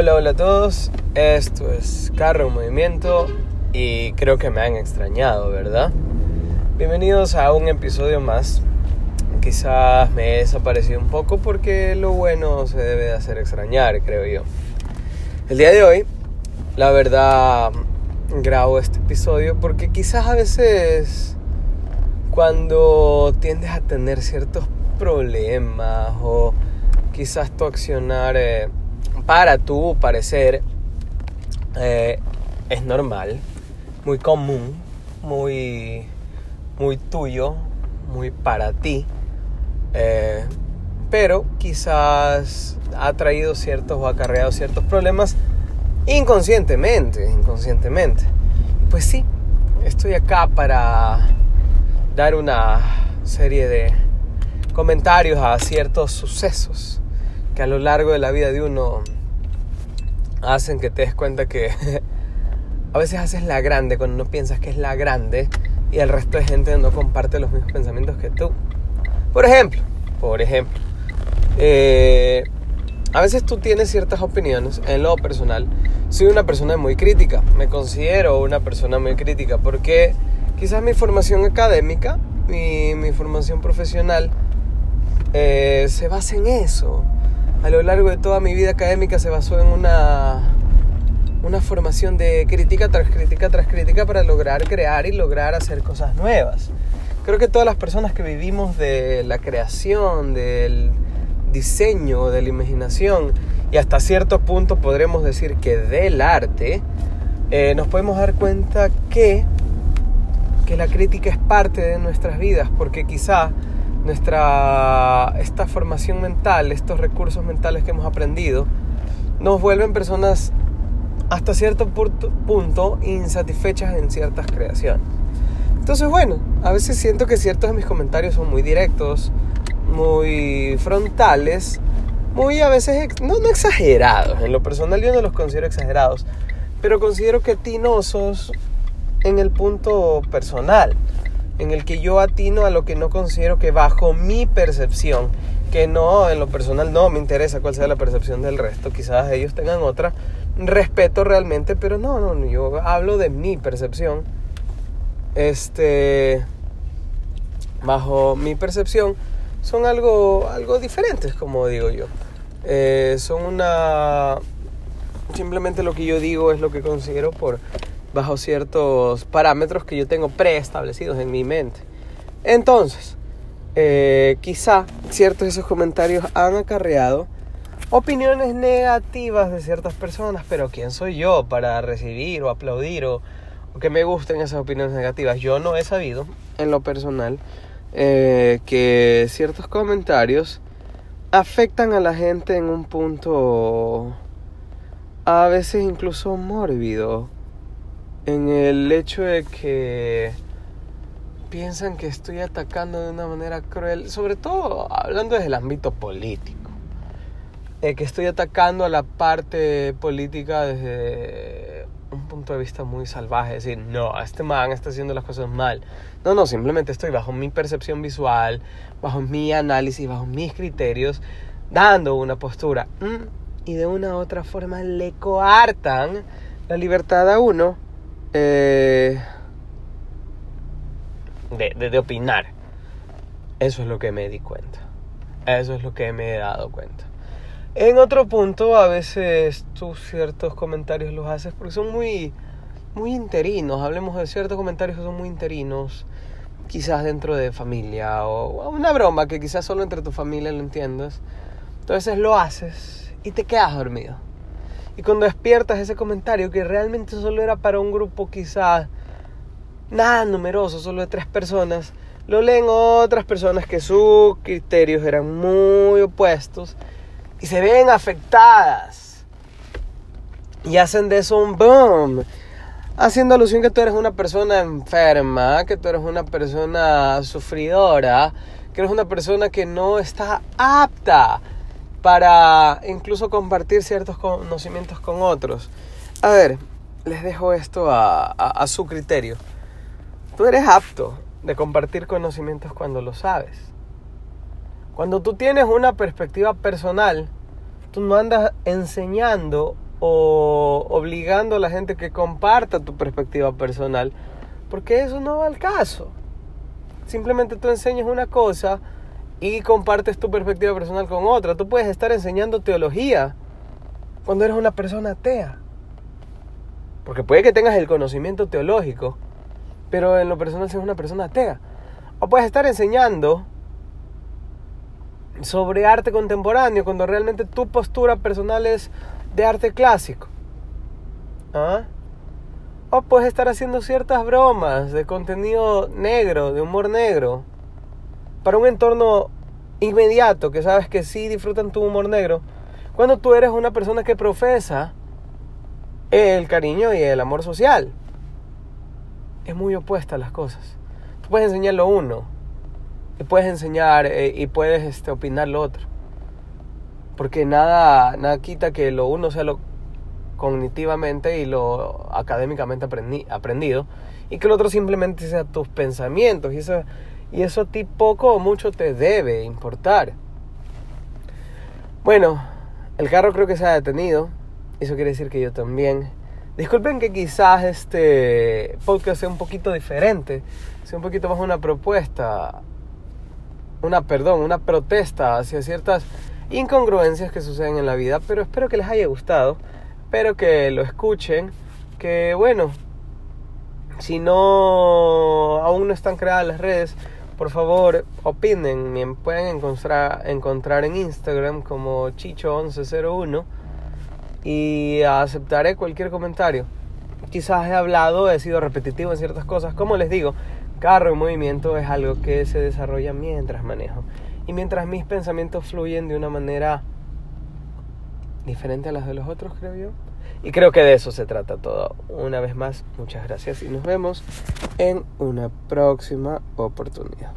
Hola, hola a todos. Esto es Carro en Movimiento y creo que me han extrañado, ¿verdad? Bienvenidos a un episodio más. Quizás me he desaparecido un poco porque lo bueno se debe de hacer extrañar, creo yo. El día de hoy, la verdad, grabo este episodio porque quizás a veces cuando tiendes a tener ciertos problemas o quizás tu accionar eh, para tu parecer eh, es normal, muy común, muy, muy tuyo, muy para ti, eh, pero quizás ha traído ciertos o ha acarreado ciertos problemas inconscientemente, inconscientemente. Pues sí, estoy acá para dar una serie de comentarios a ciertos sucesos que a lo largo de la vida de uno hacen que te des cuenta que a veces haces la grande cuando no piensas que es la grande y el resto de gente no comparte los mismos pensamientos que tú. Por ejemplo, por ejemplo, eh, a veces tú tienes ciertas opiniones en lo personal. Soy una persona muy crítica, me considero una persona muy crítica porque quizás mi formación académica, mi, mi formación profesional, eh, se basa en eso a lo largo de toda mi vida académica se basó en una, una formación de crítica tras crítica tras crítica para lograr crear y lograr hacer cosas nuevas. Creo que todas las personas que vivimos de la creación, del diseño, de la imaginación y hasta cierto punto podremos decir que del arte, eh, nos podemos dar cuenta que, que la crítica es parte de nuestras vidas porque quizá nuestra esta formación mental, estos recursos mentales que hemos aprendido, nos vuelven personas hasta cierto punto insatisfechas en ciertas creaciones. Entonces, bueno, a veces siento que ciertos de mis comentarios son muy directos, muy frontales, muy a veces, no, no exagerados. En lo personal yo no los considero exagerados, pero considero que tinosos en el punto personal en el que yo atino a lo que no considero que bajo mi percepción, que no, en lo personal no me interesa cuál sea la percepción del resto, quizás ellos tengan otra, respeto realmente, pero no, no, yo hablo de mi percepción, este, bajo mi percepción, son algo, algo diferentes, como digo yo. Eh, son una... Simplemente lo que yo digo es lo que considero por bajo ciertos parámetros que yo tengo preestablecidos en mi mente. Entonces, eh, quizá ciertos de esos comentarios han acarreado opiniones negativas de ciertas personas, pero ¿quién soy yo para recibir o aplaudir o, que me gusten esas opiniones negativas? Yo no he sabido, en lo personal, eh, que ciertos comentarios afectan a la gente en un punto a veces incluso mórbido en el hecho de que piensan que estoy atacando de una manera cruel, sobre todo hablando desde el ámbito político, que estoy atacando a la parte política desde un punto de vista muy salvaje, decir, no, este man está haciendo las cosas mal. No, no, simplemente estoy bajo mi percepción visual, bajo mi análisis, bajo mis criterios, dando una postura. Mm, y de una u otra forma le coartan la libertad a uno eh, de, de, opinar. Eso es lo que me di cuenta. Eso es lo que me he dado cuenta. En otro punto, a veces tú ciertos comentarios los haces porque son muy, muy interinos. Hablemos de ciertos comentarios que son muy interinos. Quizás dentro de familia o una broma que quizás solo entre tu familia lo entiendas. Entonces lo haces y te quedas dormido. Y cuando despiertas ese comentario que realmente solo era para un grupo quizás nada numeroso, solo de tres personas, lo leen otras personas que sus criterios eran muy opuestos y se ven afectadas. Y hacen de eso un boom. Haciendo alusión que tú eres una persona enferma, que tú eres una persona sufridora, que eres una persona que no está apta para incluso compartir ciertos conocimientos con otros. A ver, les dejo esto a, su criterio. Tú eres apto de compartir conocimientos cuando lo sabes. Cuando tú tienes una perspectiva personal, tú no andas enseñando o obligando a la gente que comparta tu perspectiva personal, porque eso no va al caso. Simplemente tú enseñas una cosa y compartes tu perspectiva personal con otra. Tú puedes estar enseñando teología cuando eres una persona atea. Porque puede que tengas el conocimiento teológico, pero en lo personal seas una persona atea. O puedes estar enseñando sobre arte contemporáneo cuando realmente tu postura personal es de arte clásico. ¿Ah? O puedes estar haciendo ciertas bromas de contenido negro, de humor negro, para un entorno inmediato que sabes que sí disfrutan tu humor negro, cuando tú eres una persona que profesa el cariño y el amor social. Es muy opuesta a las cosas. Tú puedes enseñar lo uno y puedes enseñar eh, y puedes este, opinar lo otro. Porque nada, nada quita que lo uno sea lo cognitivamente y lo académicamente aprendido y que el otro simplemente sea tus pensamientos y eso, y eso a ti poco o mucho te debe importar. Bueno, el carro creo que se ha detenido. Eso quiere decir que yo también. Disculpen que quizás este podcast sea un poquito diferente, sea un poquito más una propuesta, una perdón, una protesta hacia ciertas incongruencias que suceden en la vida, pero espero que les haya gustado, espero que lo escuchen, que bueno, si no aún no están creadas las redes, por favor opinen, me pueden encontrar, encontrar en Instagram como Chicho1101 y aceptaré cualquier comentario. Quizás he hablado, he sido repetitivo en ciertas cosas, como les digo, carro en movimiento es algo que se desarrolla mientras manejo y mientras mis pensamientos fluyen de una manera diferente a las de los otros, creo yo. Y creo que de eso se trata todo. Una vez más, muchas gracias y nos vemos en una próxima oportunidad.